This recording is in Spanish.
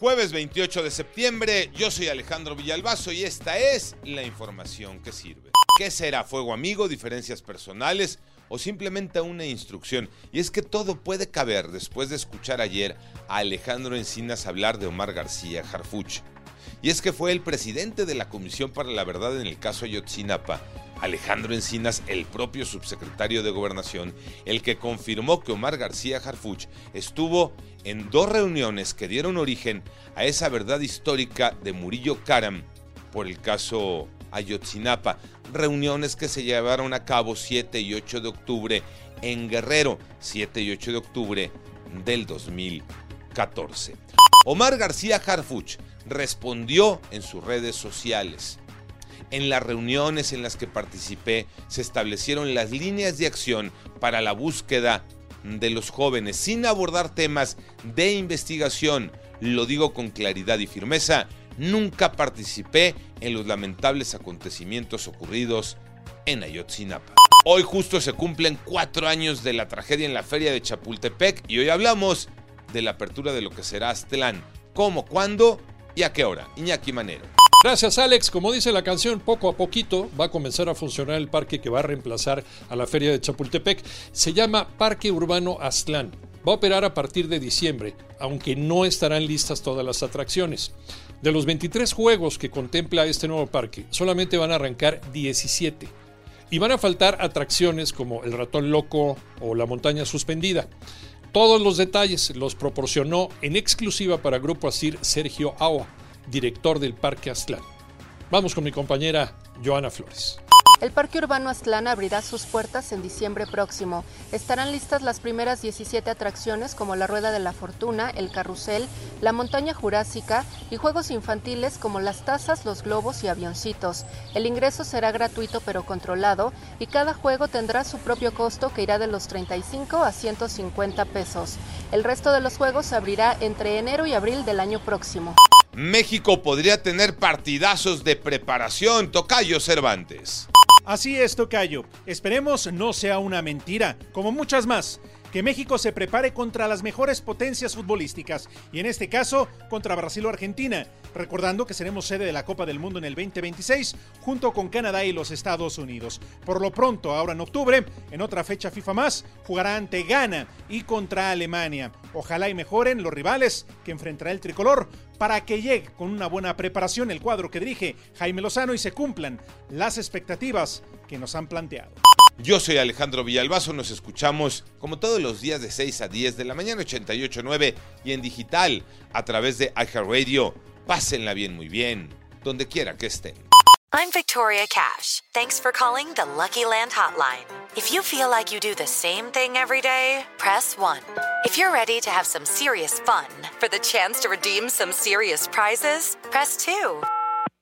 Jueves 28 de septiembre, yo soy Alejandro Villalbazo y esta es la información que sirve. ¿Qué será fuego amigo, diferencias personales o simplemente una instrucción? Y es que todo puede caber después de escuchar ayer a Alejandro Encinas hablar de Omar García Harfuch. Y es que fue el presidente de la Comisión para la Verdad en el caso Ayotzinapa, Alejandro Encinas, el propio subsecretario de Gobernación, el que confirmó que Omar García Harfuch estuvo en dos reuniones que dieron origen a esa verdad histórica de Murillo Karam por el caso Ayotzinapa, reuniones que se llevaron a cabo 7 y 8 de octubre en Guerrero, 7 y 8 de octubre del 2014. Omar García Harfuch respondió en sus redes sociales. En las reuniones en las que participé se establecieron las líneas de acción para la búsqueda de los jóvenes sin abordar temas de investigación. Lo digo con claridad y firmeza, nunca participé en los lamentables acontecimientos ocurridos en Ayotzinapa. Hoy justo se cumplen cuatro años de la tragedia en la feria de Chapultepec y hoy hablamos de la apertura de lo que será Aztlán. ¿Cómo, cuándo y a qué hora? Iñaki Manero. Gracias Alex, como dice la canción, poco a poquito va a comenzar a funcionar el parque que va a reemplazar a la feria de Chapultepec. Se llama Parque Urbano Aztlán. Va a operar a partir de diciembre, aunque no estarán listas todas las atracciones. De los 23 juegos que contempla este nuevo parque, solamente van a arrancar 17. Y van a faltar atracciones como el ratón loco o la montaña suspendida. Todos los detalles los proporcionó en exclusiva para Grupo Asir Sergio Aua director del Parque Aztlán. Vamos con mi compañera Joana Flores. El Parque Urbano Aztlán abrirá sus puertas en diciembre próximo. Estarán listas las primeras 17 atracciones como la Rueda de la Fortuna, el Carrusel, la Montaña Jurásica y juegos infantiles como las tazas, los globos y avioncitos. El ingreso será gratuito pero controlado y cada juego tendrá su propio costo que irá de los 35 a 150 pesos. El resto de los juegos se abrirá entre enero y abril del año próximo. México podría tener partidazos de preparación, Tocayo Cervantes. Así es, Tocayo. Esperemos no sea una mentira, como muchas más. Que México se prepare contra las mejores potencias futbolísticas, y en este caso contra Brasil o Argentina, recordando que seremos sede de la Copa del Mundo en el 2026, junto con Canadá y los Estados Unidos. Por lo pronto, ahora en octubre, en otra fecha FIFA más, jugará ante Ghana y contra Alemania. Ojalá y mejoren los rivales que enfrentará el tricolor para que llegue con una buena preparación el cuadro que dirige Jaime Lozano y se cumplan las expectativas que nos han planteado. Yo soy Alejandro Villalbazo, nos escuchamos como todos los días de 6 a 10 de la mañana 88.9 y en digital a través de iHeartRadio. Pásenla bien, muy bien, donde quiera que estén. I'm Victoria Cash. Thanks for calling the Lucky Land Hotline. If you feel like you do the same thing every day, press 1. If you're ready to have some serious fun for the chance to redeem some serious prizes, press 2.